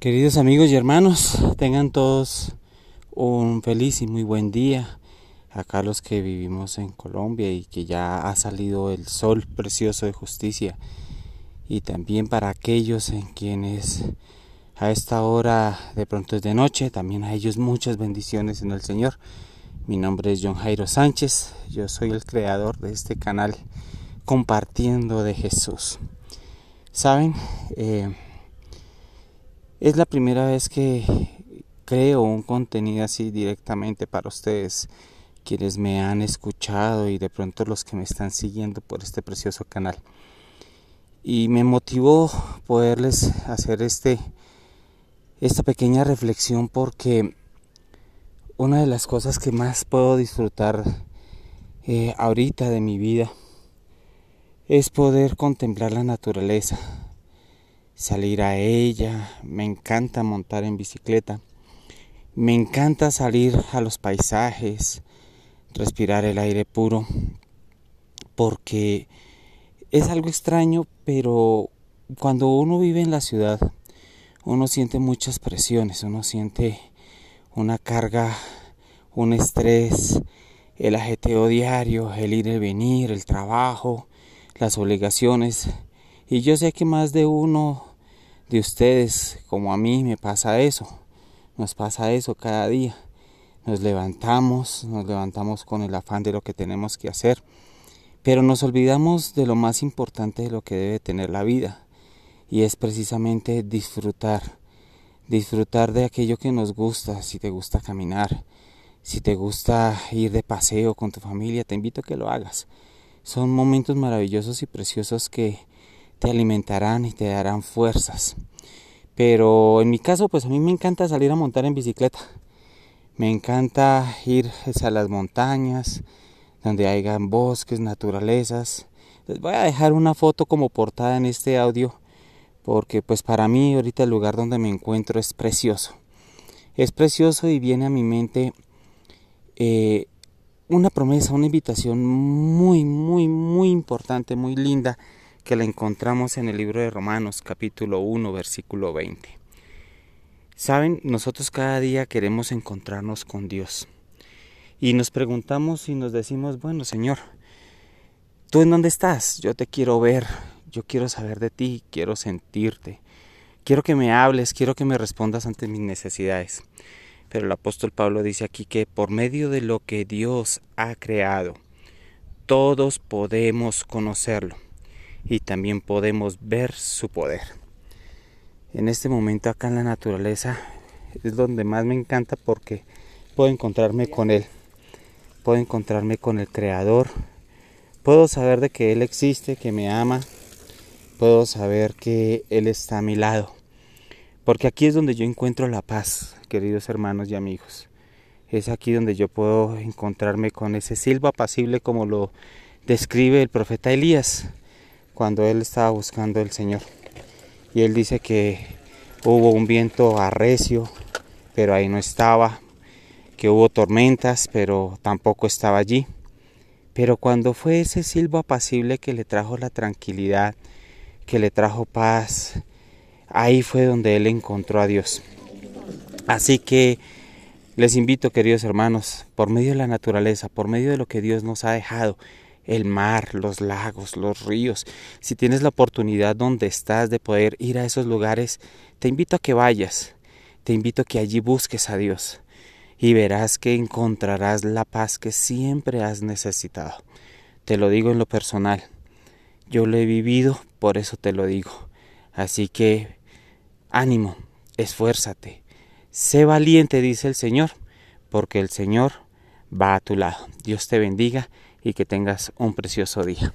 Queridos amigos y hermanos, tengan todos un feliz y muy buen día. Acá los que vivimos en Colombia y que ya ha salido el sol precioso de justicia. Y también para aquellos en quienes a esta hora de pronto es de noche, también a ellos muchas bendiciones en el Señor. Mi nombre es John Jairo Sánchez, yo soy el creador de este canal compartiendo de Jesús. Saben, eh, es la primera vez que creo un contenido así directamente para ustedes, quienes me han escuchado y de pronto los que me están siguiendo por este precioso canal. Y me motivó poderles hacer este esta pequeña reflexión porque una de las cosas que más puedo disfrutar eh, ahorita de mi vida es poder contemplar la naturaleza, salir a ella, me encanta montar en bicicleta, me encanta salir a los paisajes, respirar el aire puro, porque es algo extraño, pero cuando uno vive en la ciudad, uno siente muchas presiones, uno siente una carga, un estrés, el ajeteo diario, el ir y venir, el trabajo, las obligaciones. Y yo sé que más de uno de ustedes, como a mí, me pasa eso. Nos pasa eso cada día. Nos levantamos, nos levantamos con el afán de lo que tenemos que hacer, pero nos olvidamos de lo más importante de lo que debe tener la vida, y es precisamente disfrutar. Disfrutar de aquello que nos gusta, si te gusta caminar, si te gusta ir de paseo con tu familia, te invito a que lo hagas. Son momentos maravillosos y preciosos que te alimentarán y te darán fuerzas. Pero en mi caso, pues a mí me encanta salir a montar en bicicleta. Me encanta ir a las montañas, donde hayan bosques, naturalezas. Voy a dejar una foto como portada en este audio, porque pues para mí ahorita el lugar donde me encuentro es precioso. Es precioso y viene a mi mente eh, una promesa, una invitación muy, muy, muy importante, muy linda que la encontramos en el libro de Romanos capítulo 1 versículo 20. Saben, nosotros cada día queremos encontrarnos con Dios y nos preguntamos y nos decimos, bueno Señor, ¿tú en dónde estás? Yo te quiero ver, yo quiero saber de ti, quiero sentirte, quiero que me hables, quiero que me respondas ante mis necesidades. Pero el apóstol Pablo dice aquí que por medio de lo que Dios ha creado, todos podemos conocerlo y también podemos ver su poder. En este momento acá en la naturaleza es donde más me encanta porque puedo encontrarme con Él, puedo encontrarme con el Creador, puedo saber de que Él existe, que me ama, puedo saber que Él está a mi lado, porque aquí es donde yo encuentro la paz, queridos hermanos y amigos. Es aquí donde yo puedo encontrarme con ese silbo apacible como lo describe el profeta Elías cuando él estaba buscando el Señor. Y él dice que hubo un viento arrecio, pero ahí no estaba, que hubo tormentas, pero tampoco estaba allí. Pero cuando fue ese silbo apacible que le trajo la tranquilidad, que le trajo paz, ahí fue donde él encontró a Dios. Así que les invito, queridos hermanos, por medio de la naturaleza, por medio de lo que Dios nos ha dejado, el mar, los lagos, los ríos. Si tienes la oportunidad donde estás de poder ir a esos lugares, te invito a que vayas. Te invito a que allí busques a Dios y verás que encontrarás la paz que siempre has necesitado. Te lo digo en lo personal. Yo lo he vivido, por eso te lo digo. Así que ánimo, esfuérzate. Sé valiente, dice el Señor, porque el Señor va a tu lado. Dios te bendiga y que tengas un precioso día.